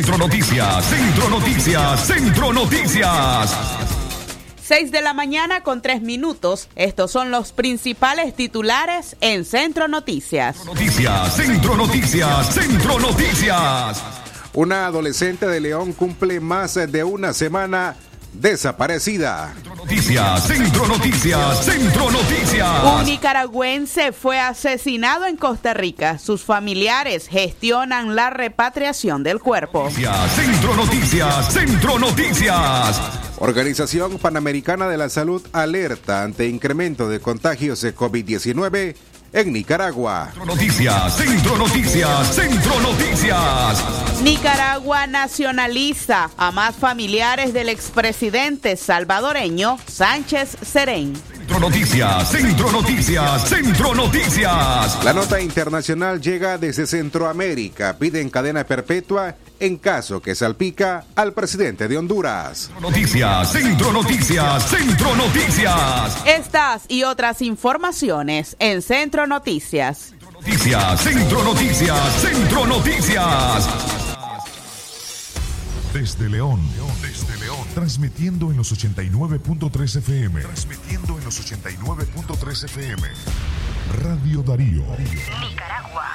Centro Noticias, Centro Noticias, Centro Noticias. 6 de la mañana con 3 minutos. Estos son los principales titulares en Centro Noticias. Noticias, Centro Noticias, Centro Noticias. Una adolescente de León cumple más de una semana desaparecida. Noticias, Centro Noticias, Centro Noticias. Un nicaragüense fue asesinado en Costa Rica. Sus familiares gestionan la repatriación del cuerpo. Noticias, Centro Noticias, Centro Noticias. Organización Panamericana de la Salud alerta ante incremento de contagios de COVID-19 en Nicaragua. Centro Noticias, Centro Noticias, Centro Noticias. Nicaragua nacionaliza a más familiares del expresidente salvadoreño Sánchez Serén. Centro Noticias, Centro Noticias, Centro Noticias. La nota internacional llega desde Centroamérica. Piden cadena perpetua en caso que salpica al presidente de Honduras. Centro Noticias, Centro Noticias, Centro Noticias. Estas y otras informaciones en Centro Noticias. Noticias, Centro Noticias, Centro Noticias. Desde León, desde León, transmitiendo en los 89.3 FM. Transmitiendo en los 89.3 FM. Radio Darío. Nicaragua.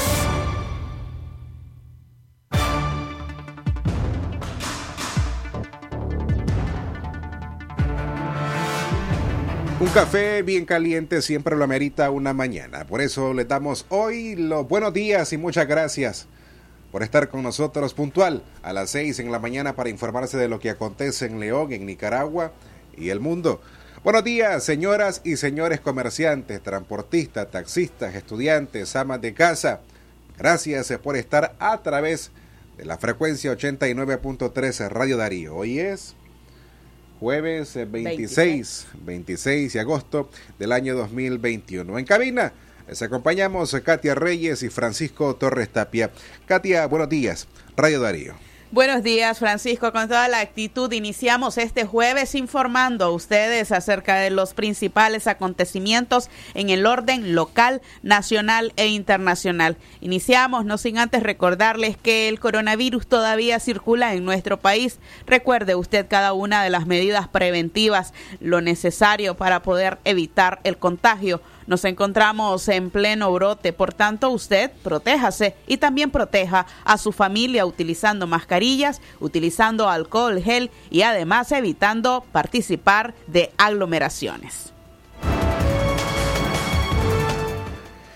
Un café bien caliente siempre lo amerita una mañana. Por eso le damos hoy los buenos días y muchas gracias por estar con nosotros puntual a las 6 en la mañana para informarse de lo que acontece en León, en Nicaragua y el mundo. Buenos días, señoras y señores comerciantes, transportistas, taxistas, estudiantes, amas de casa. Gracias por estar a través de la frecuencia 89.13 Radio Darío. Hoy es jueves eh, 26, 26 de agosto del año 2021. En cabina les acompañamos Katia Reyes y Francisco Torres Tapia. Katia, buenos días. Radio Darío. Buenos días, Francisco. Con toda la actitud iniciamos este jueves informando a ustedes acerca de los principales acontecimientos en el orden local, nacional e internacional. Iniciamos, no sin antes recordarles que el coronavirus todavía circula en nuestro país. Recuerde usted cada una de las medidas preventivas, lo necesario para poder evitar el contagio. Nos encontramos en pleno brote, por tanto usted protéjase y también proteja a su familia utilizando mascarillas, utilizando alcohol gel y además evitando participar de aglomeraciones.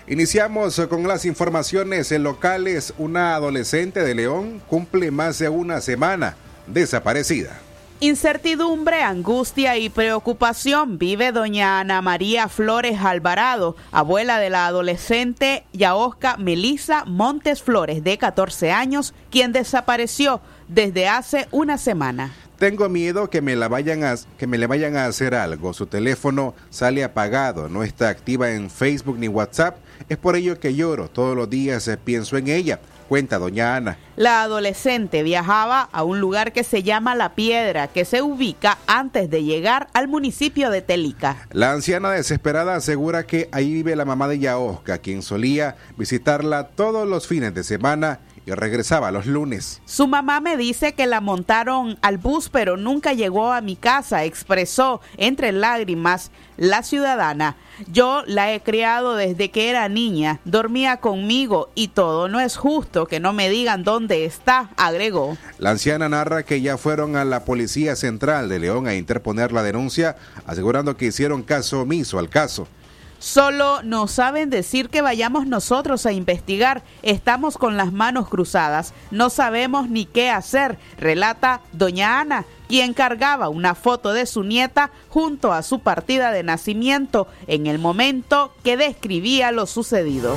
Iniciamos con las informaciones locales. Una adolescente de León cumple más de una semana desaparecida. Incertidumbre, angustia y preocupación vive doña Ana María Flores Alvarado, abuela de la adolescente Yaosca Melisa Montes Flores, de 14 años, quien desapareció desde hace una semana. Tengo miedo que me, la vayan a, que me le vayan a hacer algo. Su teléfono sale apagado, no está activa en Facebook ni WhatsApp. Es por ello que lloro. Todos los días eh, pienso en ella. Cuenta doña Ana. La adolescente viajaba a un lugar que se llama La Piedra, que se ubica antes de llegar al municipio de Telica. La anciana desesperada asegura que ahí vive la mamá de Yaosca, quien solía visitarla todos los fines de semana y regresaba los lunes. Su mamá me dice que la montaron al bus, pero nunca llegó a mi casa, expresó entre lágrimas la ciudadana. Yo la he criado desde que era niña, dormía conmigo y todo. No es justo que no me digan dónde está, agregó. La anciana narra que ya fueron a la Policía Central de León a interponer la denuncia, asegurando que hicieron caso omiso al caso. Solo nos saben decir que vayamos nosotros a investigar. Estamos con las manos cruzadas. No sabemos ni qué hacer, relata doña Ana, quien cargaba una foto de su nieta junto a su partida de nacimiento en el momento que describía lo sucedido.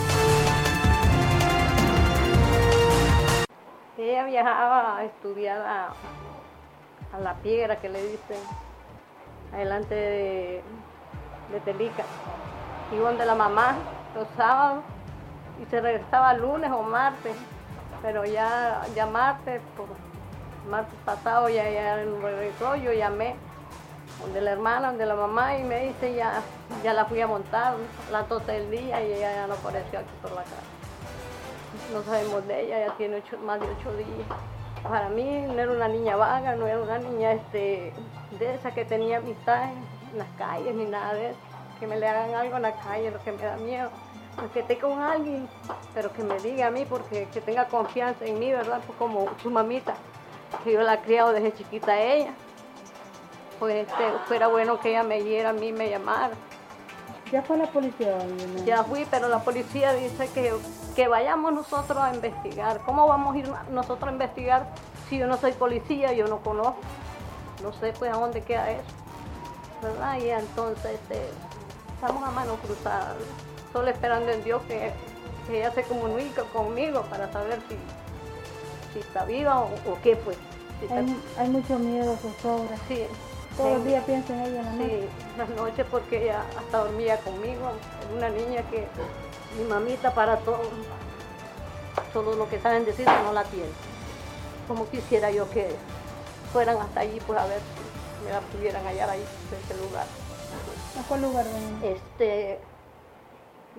Ella viajaba a estudiar a, la piedra que le dicen, adelante de, de Telica. Iban de la mamá los sábados y se regresaba lunes o martes, pero ya, ya martes, por martes pasado ya, ya regresó, yo llamé donde la hermana, donde la mamá y me dice ya, ya la fui a montar a las 12 del día y ella ya no apareció aquí por la casa. No sabemos de ella, ya tiene más de ocho días. Para mí no era una niña vaga, no era una niña este, de esa que tenía amistad en las calles ni nada de eso. Que me le hagan algo en la calle, lo que me da miedo. Que esté con alguien, pero que me diga a mí, porque que tenga confianza en mí, ¿verdad? Pues como su mamita, que yo la he criado desde chiquita a ella. Pues este, fuera bueno que ella me diera a mí, me llamara. ¿Ya fue la policía? Ya fui, pero la policía dice que, que vayamos nosotros a investigar. ¿Cómo vamos a ir nosotros a investigar si yo no soy policía, yo no conozco? No sé pues a dónde queda eso. ¿Verdad? Y entonces este, estamos a mano cruzada, solo esperando en Dios que, ella se comunique conmigo para saber si, si está viva o, qué fue. hay, mucho miedo, zozobra. Sí. Todos los días piensa en ella en la noche. Sí, las noches porque ella hasta dormía conmigo. Una niña que mi mamita para todo, todo lo que saben decir no la tiene. Como quisiera yo que fueran hasta allí, pues a ver si me la pudieran hallar ahí, en ese lugar. ¿A cuál lugar Este,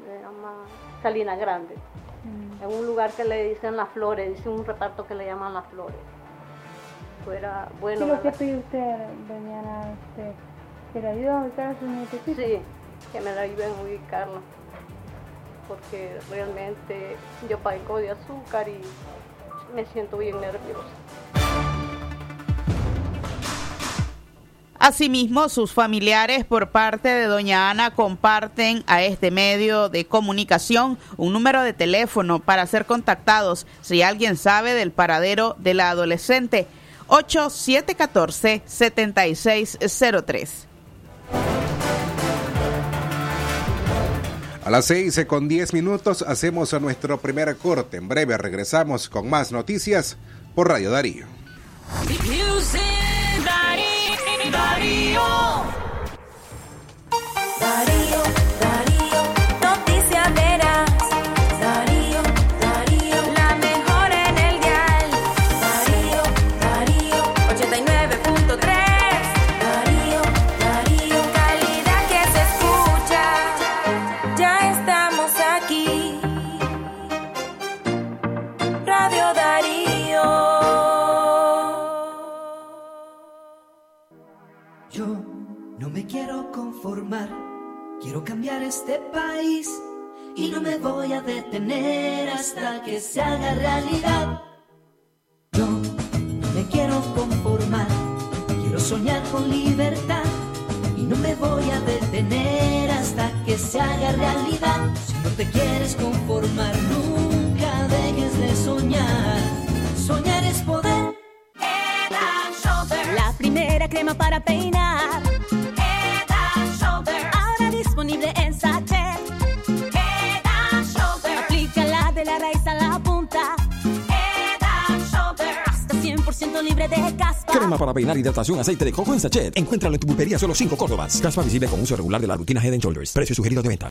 se llama Salina Grande. Mm. En un lugar que le dicen Las Flores, dice un reparto que le llaman Las Flores. Fuera bueno. ¿Qué lo que pide usted, doña este, que le ayude a ubicar a su nietecita? Sí, que me la ayuden a ubicarla. Porque realmente yo padezco de azúcar y me siento bien nerviosa. Asimismo, sus familiares por parte de doña Ana comparten a este medio de comunicación un número de teléfono para ser contactados si alguien sabe del paradero de la adolescente. 8714-7603. A las seis con diez minutos hacemos nuestro primer corte. En breve regresamos con más noticias por Radio. Darío. Darío, Darío, quiero cambiar este país y no me voy a detener hasta que se haga realidad. Yo no me quiero conformar, quiero soñar con libertad y no me voy a detener hasta que se haga realidad. Si no te quieres conformar, nunca dejes de soñar. Soñar es poder. La primera crema para peinar libre de caspa. Crema para peinar, hidratación, aceite de coco en sachet. Encuéntralo en tu pulpería solo 5 Córdobas. Caspa visible con uso regular de la rutina Head Shoulders. Precio sugerido de venta.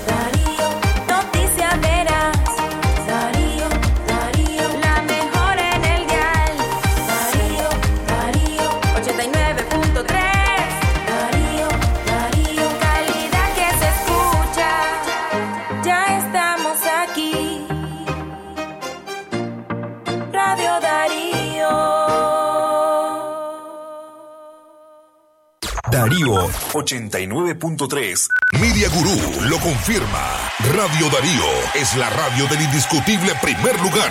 Darío 89.3. Media Gurú lo confirma. Radio Darío es la radio del indiscutible primer lugar.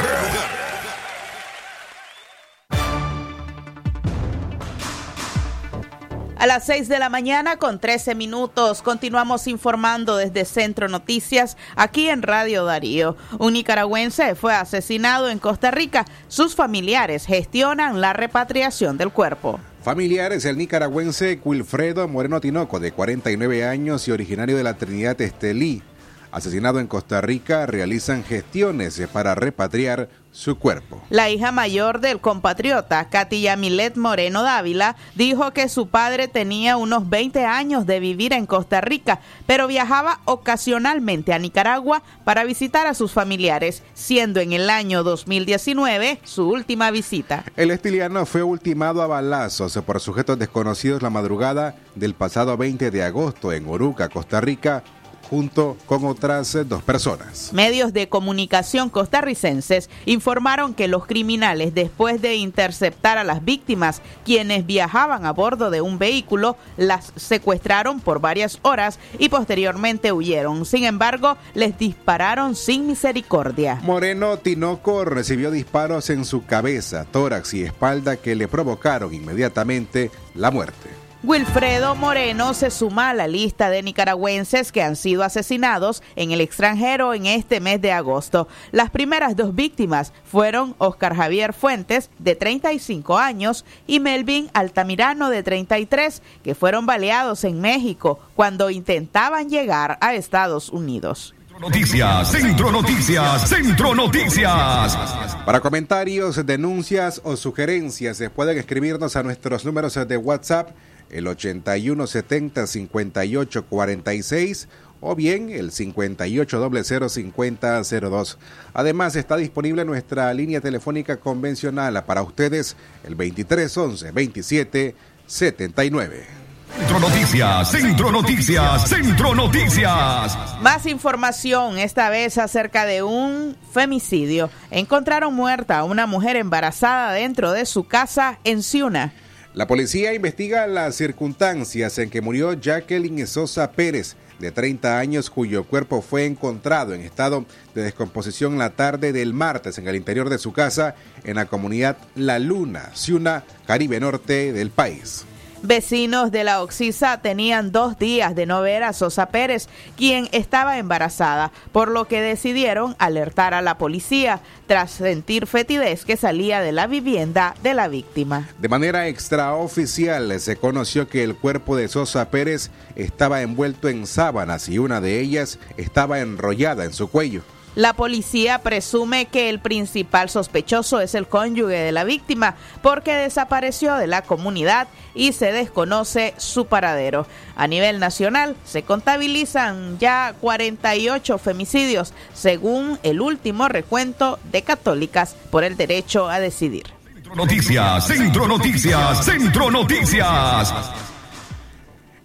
A las 6 de la mañana con 13 minutos continuamos informando desde Centro Noticias aquí en Radio Darío. Un nicaragüense fue asesinado en Costa Rica. Sus familiares gestionan la repatriación del cuerpo. Familiares del nicaragüense Wilfredo Moreno Tinoco, de 49 años y originario de la Trinidad Estelí, asesinado en Costa Rica, realizan gestiones para repatriar su cuerpo. La hija mayor del compatriota, Katia Milet Moreno Dávila, dijo que su padre tenía unos 20 años de vivir en Costa Rica, pero viajaba ocasionalmente a Nicaragua para visitar a sus familiares, siendo en el año 2019 su última visita. El estiliano fue ultimado a balazos por sujetos desconocidos la madrugada del pasado 20 de agosto en Oruca, Costa Rica, junto con otras dos personas. Medios de comunicación costarricenses informaron que los criminales, después de interceptar a las víctimas, quienes viajaban a bordo de un vehículo, las secuestraron por varias horas y posteriormente huyeron. Sin embargo, les dispararon sin misericordia. Moreno Tinoco recibió disparos en su cabeza, tórax y espalda que le provocaron inmediatamente la muerte. Wilfredo Moreno se suma a la lista de nicaragüenses que han sido asesinados en el extranjero en este mes de agosto. Las primeras dos víctimas fueron Oscar Javier Fuentes, de 35 años, y Melvin Altamirano, de 33, que fueron baleados en México cuando intentaban llegar a Estados Unidos. Noticias, Centro Noticias, Centro Noticias. Para comentarios, denuncias o sugerencias, pueden escribirnos a nuestros números de WhatsApp el 8170 5846 o bien el 58005002. Además está disponible nuestra línea telefónica convencional para ustedes el 2311 2779. Centro Noticias, Centro Noticias, Centro Noticias. Más información, esta vez acerca de un femicidio. Encontraron muerta a una mujer embarazada dentro de su casa en Ciuna. La policía investiga las circunstancias en que murió Jacqueline Sosa Pérez, de 30 años, cuyo cuerpo fue encontrado en estado de descomposición la tarde del martes en el interior de su casa en la comunidad La Luna, Ciuna, Caribe Norte del país. Vecinos de la Oxisa tenían dos días de no ver a Sosa Pérez, quien estaba embarazada, por lo que decidieron alertar a la policía tras sentir fetidez que salía de la vivienda de la víctima. De manera extraoficial se conoció que el cuerpo de Sosa Pérez estaba envuelto en sábanas y una de ellas estaba enrollada en su cuello. La policía presume que el principal sospechoso es el cónyuge de la víctima porque desapareció de la comunidad y se desconoce su paradero. A nivel nacional se contabilizan ya 48 femicidios según el último recuento de católicas por el derecho a decidir. Centro Noticias, Centro Noticias, Centro Noticias.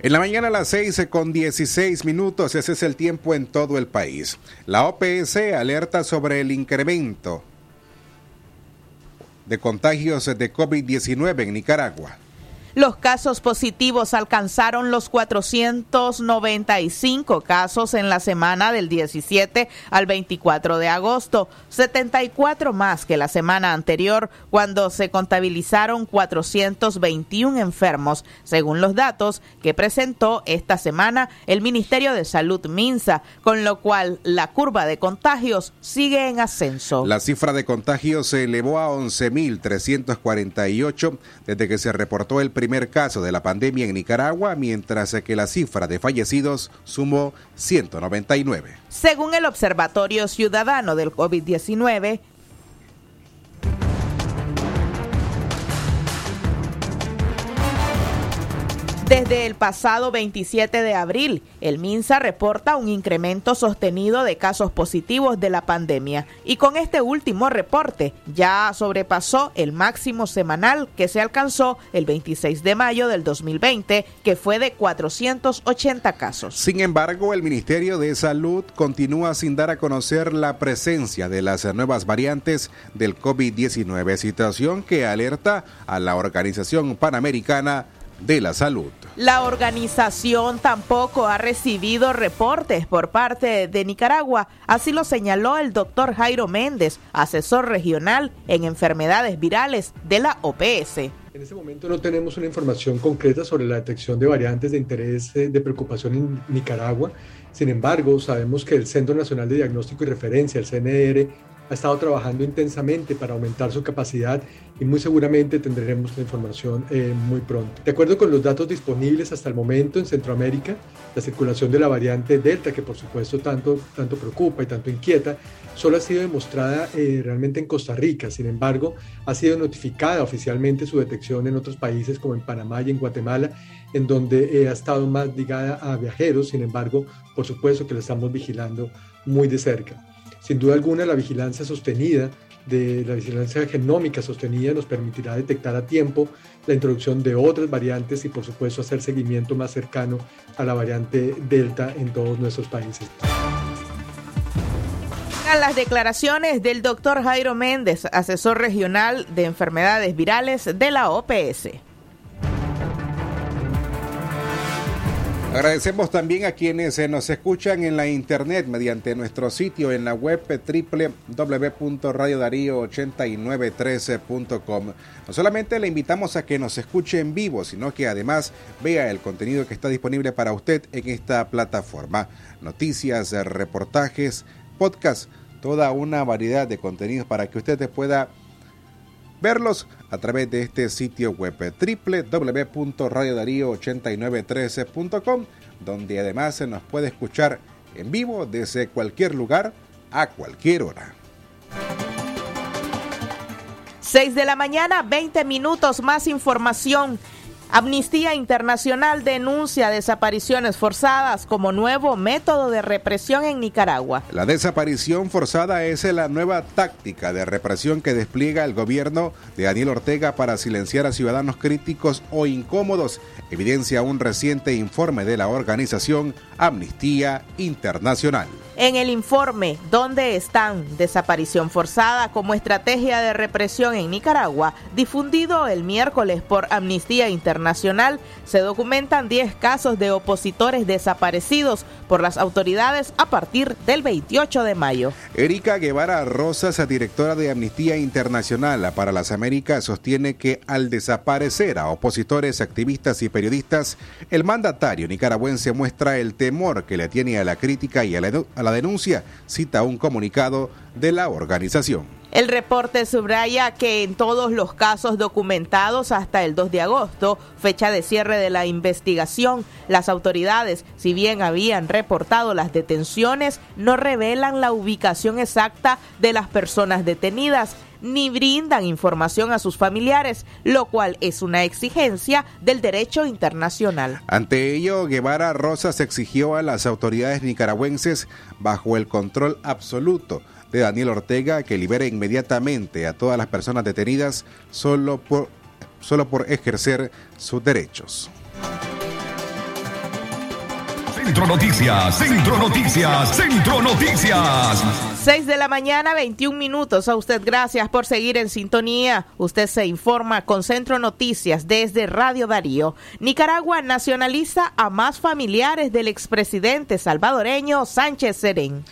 En la mañana a las 6 con 16 minutos, ese es el tiempo en todo el país. La OPS alerta sobre el incremento de contagios de COVID-19 en Nicaragua. Los casos positivos alcanzaron los 495 casos en la semana del 17 al 24 de agosto, 74 más que la semana anterior, cuando se contabilizaron 421 enfermos, según los datos que presentó esta semana el Ministerio de Salud Minsa, con lo cual la curva de contagios sigue en ascenso. La cifra de contagios se elevó a 11.348 desde que se reportó el primer caso de la pandemia en Nicaragua, mientras que la cifra de fallecidos sumó 199. Según el Observatorio Ciudadano del COVID-19, Desde el pasado 27 de abril, el MINSA reporta un incremento sostenido de casos positivos de la pandemia y con este último reporte ya sobrepasó el máximo semanal que se alcanzó el 26 de mayo del 2020, que fue de 480 casos. Sin embargo, el Ministerio de Salud continúa sin dar a conocer la presencia de las nuevas variantes del COVID-19, situación que alerta a la Organización Panamericana de la Salud. La organización tampoco ha recibido reportes por parte de Nicaragua, así lo señaló el doctor Jairo Méndez, asesor regional en enfermedades virales de la OPS. En este momento no tenemos una información concreta sobre la detección de variantes de interés eh, de preocupación en Nicaragua. Sin embargo, sabemos que el Centro Nacional de Diagnóstico y Referencia, el CNR, ha estado trabajando intensamente para aumentar su capacidad y muy seguramente tendremos la información eh, muy pronto. De acuerdo con los datos disponibles hasta el momento en Centroamérica, la circulación de la variante Delta, que por supuesto tanto, tanto preocupa y tanto inquieta, solo ha sido demostrada eh, realmente en Costa Rica. Sin embargo, ha sido notificada oficialmente su detección en otros países como en Panamá y en Guatemala, en donde eh, ha estado más ligada a viajeros. Sin embargo, por supuesto que la estamos vigilando muy de cerca. Sin duda alguna, la vigilancia sostenida de la vigilancia genómica sostenida nos permitirá detectar a tiempo la introducción de otras variantes y por supuesto hacer seguimiento más cercano a la variante Delta en todos nuestros países. Las declaraciones del doctor Jairo Méndez, asesor regional de enfermedades virales de la OPS. Agradecemos también a quienes eh, nos escuchan en la internet mediante nuestro sitio en la web www.radiodarío8913.com. No solamente le invitamos a que nos escuche en vivo, sino que además vea el contenido que está disponible para usted en esta plataforma. Noticias, reportajes, podcast, toda una variedad de contenidos para que usted pueda verlos a través de este sitio web www.radiodarío8913.com, donde además se nos puede escuchar en vivo desde cualquier lugar a cualquier hora. 6 de la mañana, 20 minutos más información. Amnistía Internacional denuncia desapariciones forzadas como nuevo método de represión en Nicaragua. La desaparición forzada es la nueva táctica de represión que despliega el gobierno de Daniel Ortega para silenciar a ciudadanos críticos o incómodos, evidencia un reciente informe de la organización Amnistía Internacional. En el informe ¿Dónde están? Desaparición forzada como estrategia de represión en Nicaragua, difundido el miércoles por Amnistía Se documentan 10 casos de opositores desaparecidos por las autoridades a partir del 28 de mayo. Erika Guevara Rosas, directora de Amnistía Internacional para las Américas, sostiene que al desaparecer a opositores, activistas y periodistas, el mandatario nicaragüense muestra el temor que le tiene a la crítica y a la denuncia, cita un comunicado de la organización. El reporte subraya que en todos los casos documentados hasta el 2 de agosto, fecha de cierre de la investigación, las autoridades, si bien habían reportado las detenciones, no revelan la ubicación exacta de las personas detenidas ni brindan información a sus familiares, lo cual es una exigencia del derecho internacional. Ante ello, Guevara Rosas exigió a las autoridades nicaragüenses, bajo el control absoluto de Daniel Ortega, que libere inmediatamente a todas las personas detenidas solo por, solo por ejercer sus derechos. Centro Noticias, Centro Noticias, Centro Noticias. 6 de la mañana, 21 minutos. A usted gracias por seguir en sintonía. Usted se informa con Centro Noticias desde Radio Darío. Nicaragua nacionaliza a más familiares del expresidente salvadoreño Sánchez Serén.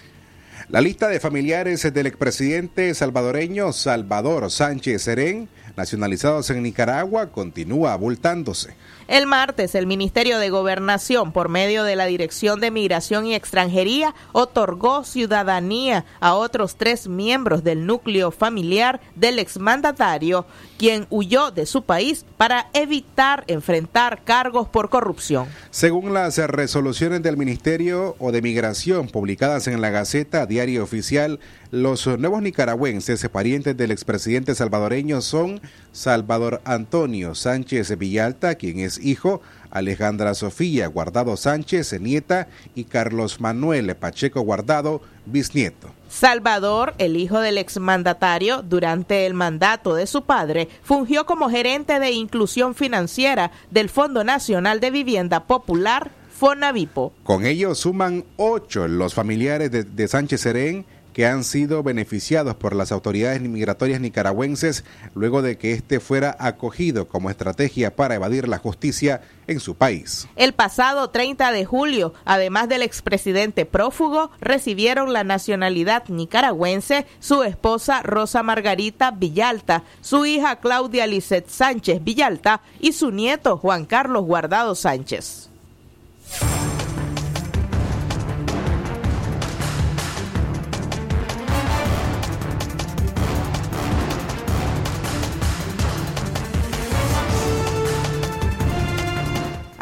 La lista de familiares del expresidente salvadoreño Salvador Sánchez Serén, nacionalizados en Nicaragua, continúa abultándose. El martes, el Ministerio de Gobernación, por medio de la Dirección de Migración y Extranjería, otorgó ciudadanía a otros tres miembros del núcleo familiar del exmandatario, quien huyó de su país para evitar enfrentar cargos por corrupción. Según las resoluciones del Ministerio o de Migración publicadas en la Gaceta Diario Oficial, los nuevos nicaragüenses parientes del expresidente salvadoreño son Salvador Antonio Sánchez Villalta, quien es hijo, Alejandra Sofía Guardado Sánchez, nieta, y Carlos Manuel Pacheco Guardado, bisnieto. Salvador, el hijo del exmandatario, durante el mandato de su padre, fungió como gerente de inclusión financiera del Fondo Nacional de Vivienda Popular, Fonavipo. Con ello suman ocho los familiares de, de Sánchez Serén que han sido beneficiados por las autoridades migratorias nicaragüenses luego de que este fuera acogido como estrategia para evadir la justicia en su país. El pasado 30 de julio, además del expresidente prófugo, recibieron la nacionalidad nicaragüense su esposa Rosa Margarita Villalta, su hija Claudia Lisset Sánchez Villalta y su nieto Juan Carlos Guardado Sánchez.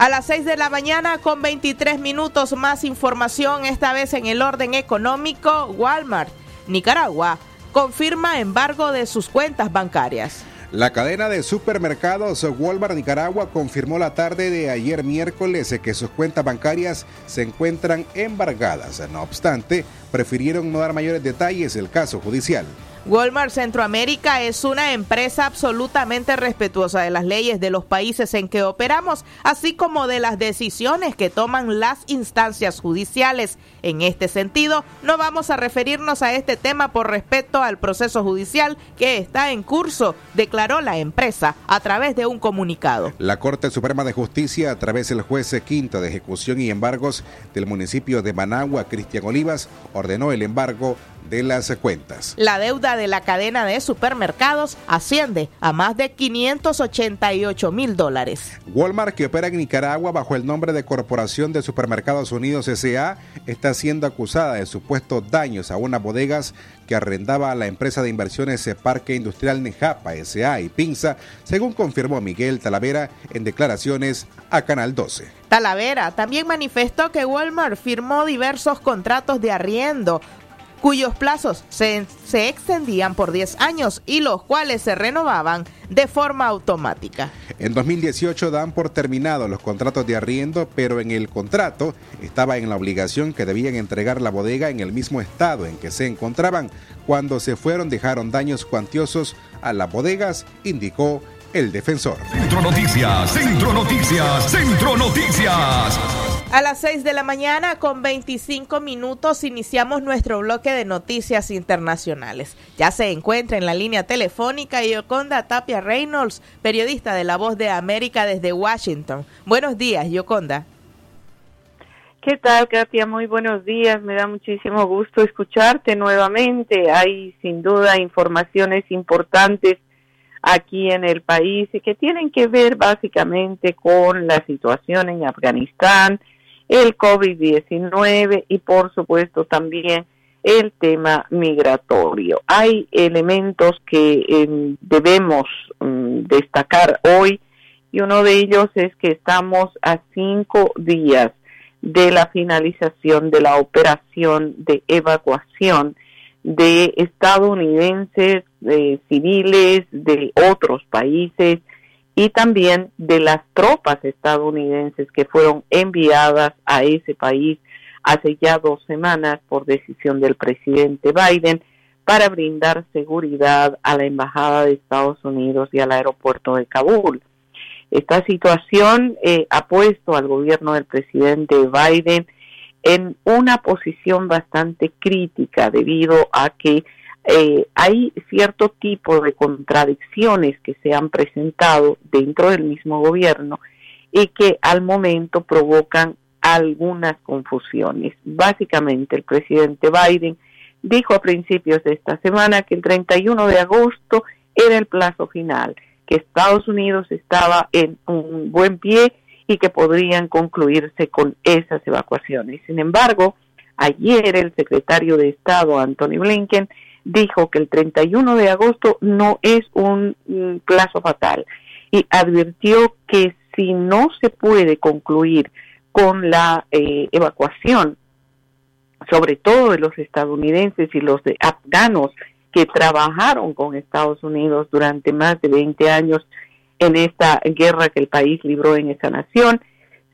A las 6 de la mañana con 23 minutos más información, esta vez en el orden económico, Walmart, Nicaragua, confirma embargo de sus cuentas bancarias. La cadena de supermercados Walmart Nicaragua confirmó la tarde de ayer miércoles que sus cuentas bancarias se encuentran embargadas. No obstante, prefirieron no dar mayores detalles del caso judicial. Walmart Centroamérica es una empresa absolutamente respetuosa de las leyes de los países en que operamos, así como de las decisiones que toman las instancias judiciales. En este sentido, no vamos a referirnos a este tema por respeto al proceso judicial que está en curso, declaró la empresa a través de un comunicado. La Corte Suprema de Justicia, a través del juez quinto de ejecución y embargos del municipio de Managua, Cristian Olivas, ordenó el embargo de las cuentas. La deuda de la cadena de supermercados asciende a más de 588 mil dólares. Walmart, que opera en Nicaragua bajo el nombre de Corporación de Supermercados Unidos S.A., está siendo acusada de supuestos daños a unas bodegas que arrendaba a la empresa de inversiones Parque Industrial Nejapa S.A. y Pinza, según confirmó Miguel Talavera en declaraciones a Canal 12. Talavera también manifestó que Walmart firmó diversos contratos de arriendo cuyos plazos se, se, extendían por 10 años y los cuales se renovaban de forma automática. En 2018 dan por terminado los contratos de arriendo, pero en el contrato estaba en la obligación que debían entregar la bodega en el mismo estado en que se encontraban. Cuando se fueron dejaron daños cuantiosos a las bodegas, indicó el defensor. Centro Noticias, Centro Noticias, Centro Noticias. A las 6 de la mañana con 25 minutos iniciamos nuestro bloque de noticias internacionales. Ya se encuentra en la línea telefónica Yoconda Tapia Reynolds, periodista de La Voz de América desde Washington. Buenos días, Yoconda. ¿Qué tal, Katia? Muy buenos días. Me da muchísimo gusto escucharte nuevamente. Hay sin duda informaciones importantes aquí en el país que tienen que ver básicamente con la situación en Afganistán, el COVID-19 y por supuesto también el tema migratorio. Hay elementos que em, debemos mm, destacar hoy y uno de ellos es que estamos a cinco días de la finalización de la operación de evacuación de estadounidenses, de civiles de otros países y también de las tropas estadounidenses que fueron enviadas a ese país hace ya dos semanas por decisión del presidente Biden para brindar seguridad a la Embajada de Estados Unidos y al aeropuerto de Kabul. Esta situación eh, ha puesto al gobierno del presidente Biden en una posición bastante crítica debido a que eh, hay cierto tipo de contradicciones que se han presentado dentro del mismo gobierno y que al momento provocan algunas confusiones. Básicamente, el presidente Biden dijo a principios de esta semana que el 31 de agosto era el plazo final, que Estados Unidos estaba en un buen pie y que podrían concluirse con esas evacuaciones. Sin embargo, ayer el secretario de Estado, Anthony Blinken, dijo que el 31 de agosto no es un plazo fatal y advirtió que si no se puede concluir con la eh, evacuación, sobre todo de los estadounidenses y los de afganos que trabajaron con Estados Unidos durante más de 20 años en esta guerra que el país libró en esa nación,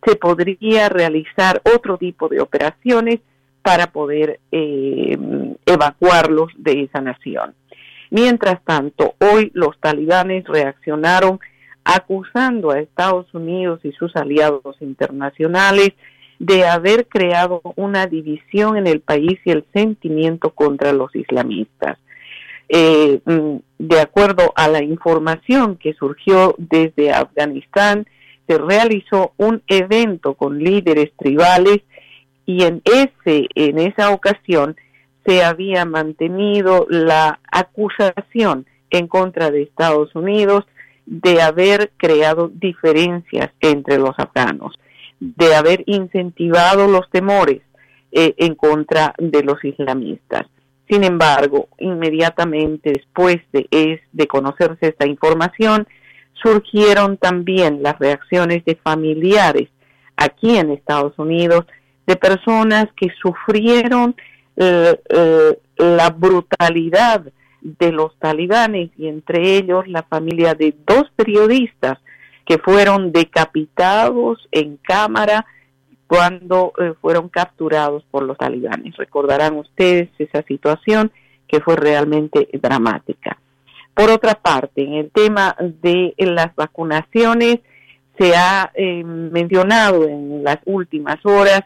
se podría realizar otro tipo de operaciones para poder eh, evacuarlos de esa nación. Mientras tanto, hoy los talibanes reaccionaron acusando a Estados Unidos y sus aliados internacionales de haber creado una división en el país y el sentimiento contra los islamistas. Eh, mm, de acuerdo a la información que surgió desde Afganistán, se realizó un evento con líderes tribales y en ese en esa ocasión se había mantenido la acusación en contra de Estados Unidos de haber creado diferencias entre los afganos, de haber incentivado los temores eh, en contra de los islamistas. Sin embargo, inmediatamente después de, conocerse esta información, surgieron también las reacciones de familiares aquí en Estados Unidos de personas que sufrieron eh, eh, la brutalidad de los talibanes y entre ellos la familia de dos periodistas que fueron decapitados en cámara cuando eh, fueron capturados por los talibanes. Recordarán ustedes esa situación que fue realmente dramática. Por otra parte, en el tema de las vacunaciones, se ha eh, mencionado en las últimas horas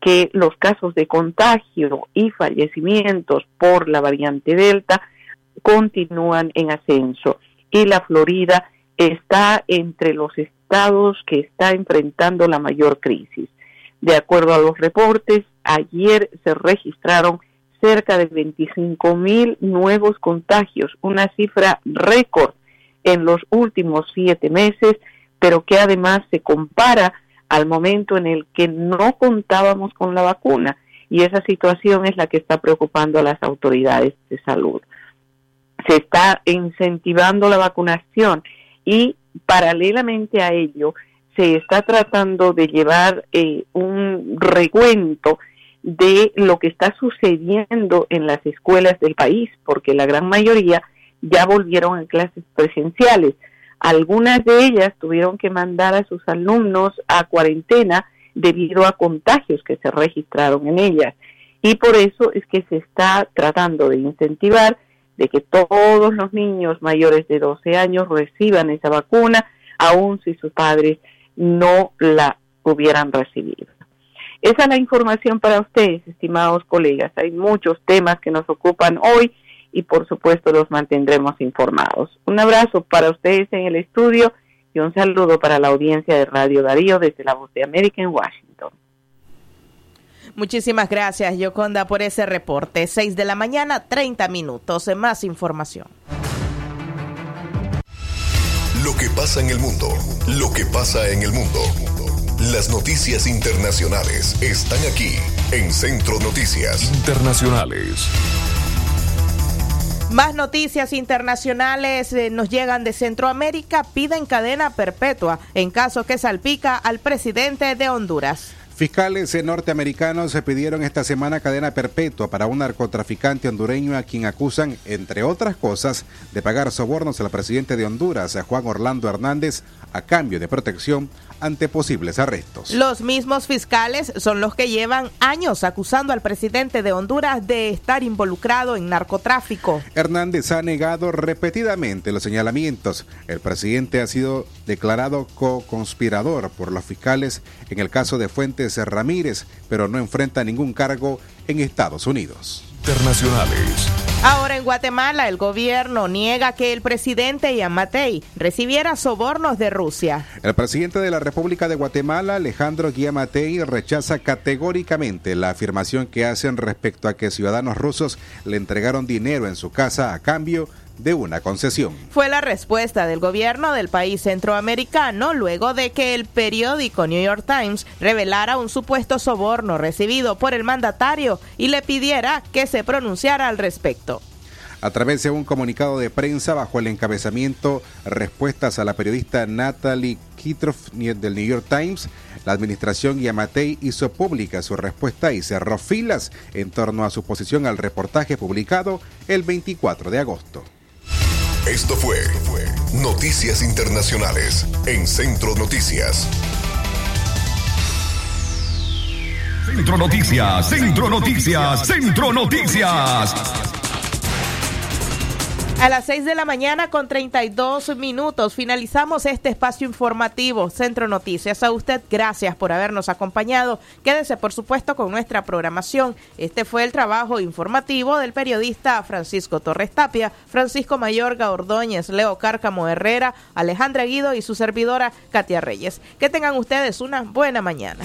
que los casos de contagio y fallecimientos por la variante Delta continúan en ascenso y la Florida está entre los estados que está enfrentando la mayor crisis. De acuerdo a los reportes, ayer se registraron cerca de 25 mil nuevos contagios, una cifra récord en los últimos siete meses, pero que además se compara al momento en el que no contábamos con la vacuna. Y esa situación es la que está preocupando a las autoridades de salud. Se está incentivando la vacunación y paralelamente a ello se está tratando de llevar eh, un recuento de lo que está sucediendo en las escuelas del país, porque la gran mayoría ya volvieron a clases presenciales. Algunas de ellas tuvieron que mandar a sus alumnos a cuarentena debido a contagios que se registraron en ellas. Y por eso es que se está tratando de incentivar de que todos los niños mayores de 12 años reciban esa vacuna, aun si sus padres no la hubieran recibido. Esa es la información para ustedes, estimados colegas. Hay muchos temas que nos ocupan hoy y por supuesto los mantendremos informados. Un abrazo para ustedes en el estudio y un saludo para la audiencia de Radio Darío desde la Voz de América en Washington. Muchísimas gracias, Yoconda, por ese reporte. 6 de la mañana, 30 minutos. Más información. Lo que pasa en el mundo. Lo que pasa en el mundo. Las noticias internacionales están aquí en Centro Noticias Internacionales. Más noticias internacionales eh, nos llegan de Centroamérica. Piden cadena perpetua en caso que salpica al presidente de Honduras. Fiscales norteamericanos se pidieron esta semana cadena perpetua para un narcotraficante hondureño a quien acusan, entre otras cosas, de pagar sobornos al presidente de Honduras, a Juan Orlando Hernández, a cambio de protección ante posibles arrestos. Los mismos fiscales son los que llevan años acusando al presidente de Honduras de estar involucrado en narcotráfico. Hernández ha negado repetidamente los señalamientos. El presidente ha sido declarado co-conspirador por los fiscales en el caso de Fuentes Ramírez, pero no enfrenta ningún cargo en Estados Unidos. Internacionales. Ahora en Guatemala el gobierno niega que el presidente Yamatei recibiera sobornos de Rusia. El presidente de la República de Guatemala, Alejandro Yamatei, rechaza categóricamente la afirmación que hacen respecto a que ciudadanos rusos le entregaron dinero en su casa a cambio de una concesión. Fue la respuesta del gobierno del país centroamericano luego de que el periódico New York Times revelara un supuesto soborno recibido por el mandatario y le pidiera que se pronunciara al respecto. A través de un comunicado de prensa bajo el encabezamiento Respuestas a la periodista Natalie Kitroff del New York Times, la administración Yamatei hizo pública su respuesta y cerró filas en torno a su posición al reportaje publicado el 24 de agosto. Esto fue Noticias Internacionales en Centro Noticias. Centro Noticias, Centro Noticias, Centro Noticias. A las 6 de la mañana con 32 minutos finalizamos este espacio informativo Centro Noticias. A usted gracias por habernos acompañado. Quédese por supuesto con nuestra programación. Este fue el trabajo informativo del periodista Francisco Torres Tapia, Francisco Mayorga Ordóñez, Leo Cárcamo Herrera, Alejandra Guido y su servidora Katia Reyes. Que tengan ustedes una buena mañana.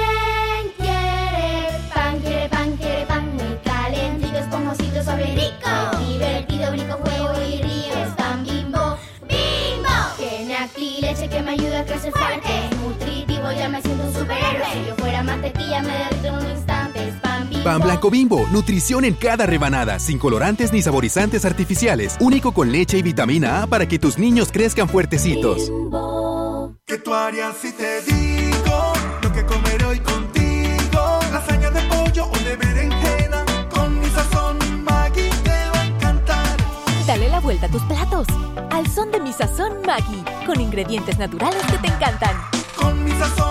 mantequilla me derrito en un instante. Es pan Bimbo. Pan blanco bimbo, nutrición en cada rebanada, sin colorantes ni saborizantes artificiales, único con leche y vitamina A para que tus niños crezcan fuertecitos. ¿Qué tú harías si te digo lo que comeré hoy contigo? Lasaña de pollo o de berenjena con mi sazón Maggi te va a encantar. Dale la vuelta a tus platos. Al son de mi sazón Maggi, con ingredientes naturales que te encantan. Con mi sazón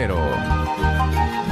cero.